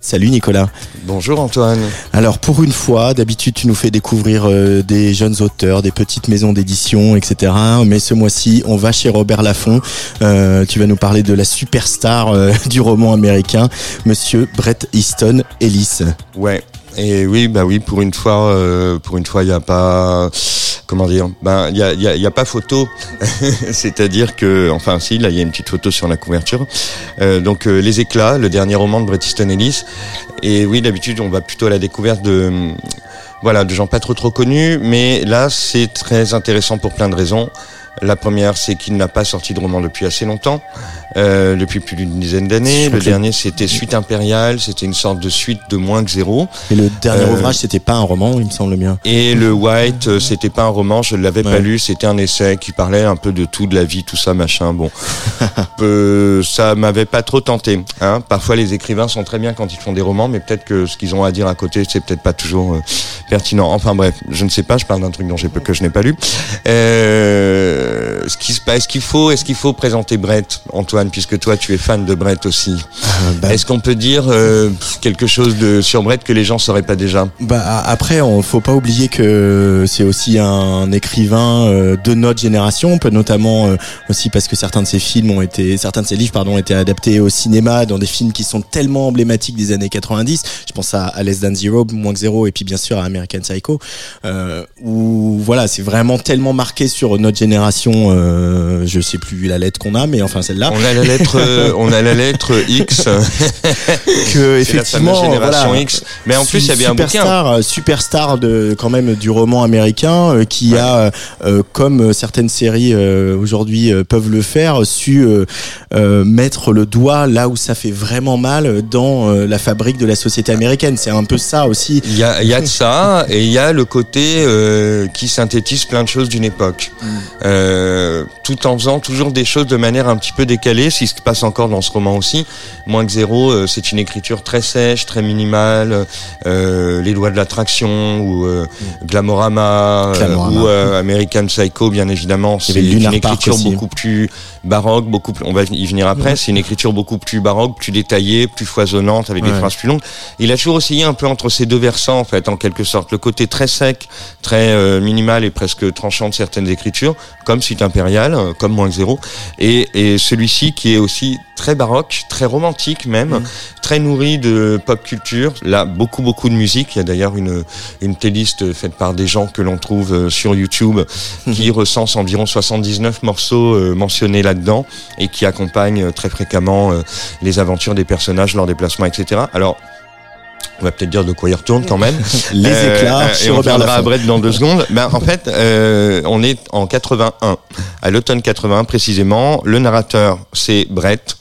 Salut Nicolas. Bonjour Antoine. Alors pour une fois, d'habitude tu nous fais découvrir euh, des jeunes auteurs, des petites maisons d'édition, etc. Mais ce mois-ci, on va chez Robert Laffont. Euh, tu vas nous parler de la superstar euh, du roman américain, Monsieur Brett Easton Ellis. Ouais. Et oui, bah oui, pour une fois, pour une fois, il n'y a pas comment dire ben il y a, pas photo. C'est-à-dire que enfin si là il y a une petite photo sur la couverture. Euh, donc euh, les éclats le dernier roman de Bret Easton Ellis. Et oui d'habitude on va plutôt à la découverte de voilà de gens pas trop trop connus. Mais là c'est très intéressant pour plein de raisons la première, c'est qu'il n'a pas sorti de roman depuis assez longtemps, euh, depuis plus d'une dizaine d'années. Le dernier, c'était Suite impériale, c'était une sorte de suite de moins que zéro. Et le dernier euh, ouvrage, c'était pas un roman, il me semble bien. Et le White, euh, c'était pas un roman, je l'avais pas lu, c'était un essai qui parlait un peu de tout, de la vie, tout ça, machin. Bon, euh, ça m'avait pas trop tenté. Hein. Parfois, les écrivains sont très bien quand ils font des romans, mais peut-être que ce qu'ils ont à dire à côté, c'est peut-être pas toujours euh, pertinent. Enfin bref, je ne sais pas, je parle d'un truc dont j'ai que je n'ai pas lu. Euh, euh, ce qui se passe, est-ce qu'il faut, est-ce qu'il faut présenter Brett, Antoine, puisque toi tu es fan de Brett aussi? Euh, bah, est-ce qu'on peut dire euh, quelque chose de sur Brett que les gens sauraient pas déjà? Bah après, on faut pas oublier que c'est aussi un écrivain de notre génération, peut notamment aussi parce que certains de ses films ont été, certains de ses livres pardon, ont été adaptés au cinéma dans des films qui sont tellement emblématiques des années 90. Je pense à, à Less Than Zero, moins que zéro, et puis bien sûr à American Psycho, euh, où voilà, c'est vraiment tellement marqué sur notre génération euh, je sais plus la lettre qu'on a, mais enfin celle-là. On a la lettre, euh, on a la lettre X. que effectivement, la génération X. Mais en plus, il y avait un bouquin. Euh, superstar de quand même du roman américain qui a, comme certaines séries aujourd'hui peuvent le faire, su mettre le doigt là où ça fait vraiment mal dans la fabrique de la société américaine. C'est un peu ça aussi. Il y a, y a de ça et il y a le côté qui synthétise plein de choses d'une époque. Mm. Euh, tout en faisant toujours des choses de manière un petit peu décalée, ce qui se passe encore dans ce roman aussi. Moins que zéro, euh, c'est une écriture très sèche, très minimale, euh, les lois de l'attraction ou euh, Glamorama, ou American Psycho, bien évidemment. C'est une écriture beaucoup plus baroque, beaucoup plus, on va y venir après. C'est une écriture beaucoup plus baroque, plus détaillée, plus foisonnante, avec des phrases plus longues. Il a toujours essayé un peu entre ces deux versants, en fait, en quelque sorte, le côté très sec, très minimal et presque tranchant de certaines écritures, comme Suite impériale, euh, comme Moins zéro, et, et celui-ci qui est aussi très baroque, très romantique même, mm. très nourri de pop culture. Là, beaucoup beaucoup de musique. Il y a d'ailleurs une une playlist faite par des gens que l'on trouve euh, sur YouTube mm. qui recense environ 79 morceaux euh, mentionnés là-dedans et qui accompagnent très fréquemment les aventures des personnages, leurs déplacements, etc. Alors on va peut-être dire de quoi il retourne quand même. Les éclats euh, et on reviendra à Brett dans deux secondes. Ben, en fait, euh, on est en 81, à l'automne 81 précisément. Le narrateur, c'est Brett,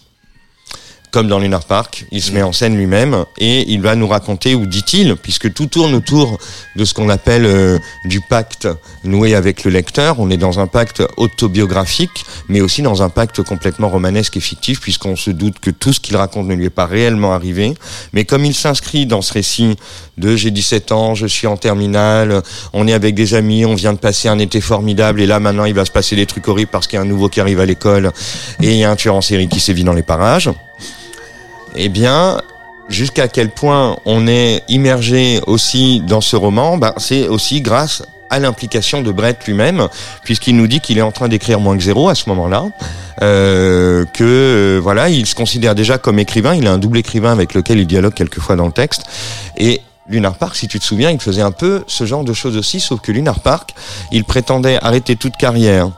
comme dans Lunar Park, il se met en scène lui-même et il va nous raconter, ou dit-il, puisque tout tourne autour de ce qu'on appelle euh, du pacte noué avec le lecteur. On est dans un pacte autobiographique, mais aussi dans un pacte complètement romanesque et fictif, puisqu'on se doute que tout ce qu'il raconte ne lui est pas réellement arrivé. Mais comme il s'inscrit dans ce récit de j'ai 17 ans, je suis en terminale, on est avec des amis, on vient de passer un été formidable, et là maintenant il va se passer des trucs horribles parce qu'il y a un nouveau qui arrive à l'école et il y a un tueur en série qui sévit dans les parages eh bien, jusqu'à quel point on est immergé aussi dans ce roman, bah, c'est aussi grâce à l'implication de Brett lui-même, puisqu'il nous dit qu'il est en train d'écrire moins que zéro à ce moment-là, euh, que euh, voilà, il se considère déjà comme écrivain, il a un double écrivain avec lequel il dialogue quelquefois dans le texte, et Lunar Park, si tu te souviens, il faisait un peu ce genre de choses aussi, sauf que Lunar Park, il prétendait arrêter toute carrière,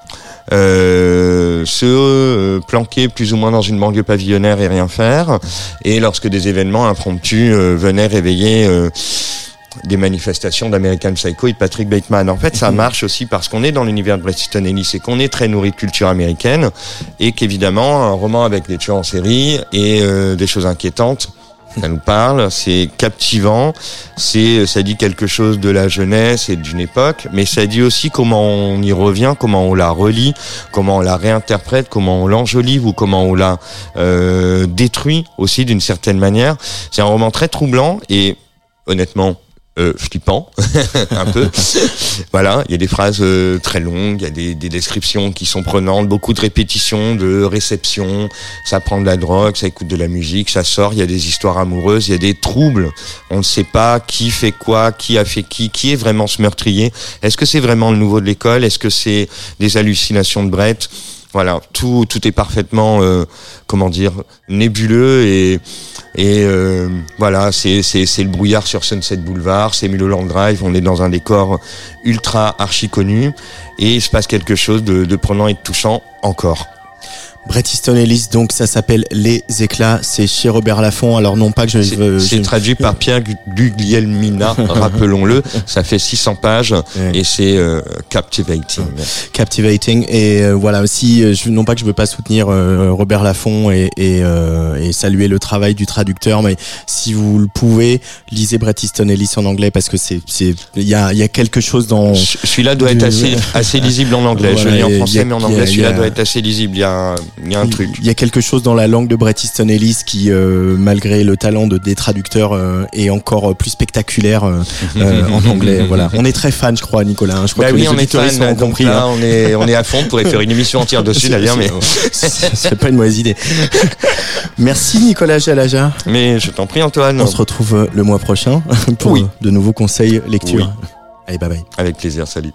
euh, se euh, planquer plus ou moins dans une banlieue pavillonnaire et rien faire. Et lorsque des événements impromptus euh, venaient réveiller euh, des manifestations d'American Psycho et de Patrick Bateman. En fait, ça mhm. marche aussi parce qu'on est dans l'univers de Bret Easton Ellis et qu'on est très nourri de culture américaine et qu'évidemment, un roman avec des tueurs en série et des choses inquiétantes ça nous parle, c'est captivant, c'est ça dit quelque chose de la jeunesse et d'une époque, mais ça dit aussi comment on y revient, comment on la relit, comment on la réinterprète, comment on l'enjolive ou comment on la euh, détruit aussi d'une certaine manière. C'est un roman très troublant et honnêtement euh, flippant, un peu. voilà, il y a des phrases euh, très longues, il y a des, des, descriptions qui sont prenantes, beaucoup de répétitions, de réceptions. Ça prend de la drogue, ça écoute de la musique, ça sort. Il y a des histoires amoureuses, il y a des troubles. On ne sait pas qui fait quoi, qui a fait qui, qui est vraiment ce meurtrier. Est-ce que c'est vraiment le nouveau de l'école? Est-ce que c'est des hallucinations de Brett? Voilà, tout tout est parfaitement euh, comment dire nébuleux et et euh, voilà, c'est le brouillard sur Sunset Boulevard, c'est Mulholland Drive, on est dans un décor ultra archi connu et il se passe quelque chose de prenant et de touchant encore. Bret Easton Ellis, donc ça s'appelle Les Éclats, c'est chez Robert Laffont. Alors non pas que je veux... C'est traduit par Pierre Guglielmina, rappelons-le. Ça fait 600 pages et c'est euh, captivating. Captivating et euh, voilà aussi, euh, non pas que je veux pas soutenir Robert Laffont et, et, et, saluer le travail du traducteur, mais si vous le pouvez, lisez Bret Easton Ellis en anglais parce que c'est il y a il y a quelque chose dans. Celui-là doit être assez assez lisible en anglais. je lis en français, mais en anglais celui-là doit être assez lisible. Il y a il y a un truc. Il y a quelque chose dans la langue de Bret Easton Ellis qui, euh, malgré le talent de, des traducteurs, euh, est encore plus spectaculaire euh, en anglais. Voilà. On est très fan, je crois, Nicolas. Hein. Je crois bah que oui, les on est fan, ont compris. Là, hein. on est on est à fond. On pourrait faire une émission entière dessus d'ailleurs, mais c'est pas une mauvaise idée. Merci Nicolas Jalaja. Mais je t'en prie Antoine. On se retrouve le mois prochain pour oui. de nouveaux conseils lecture. Oui. Allez, bye bye. Avec plaisir. Salut.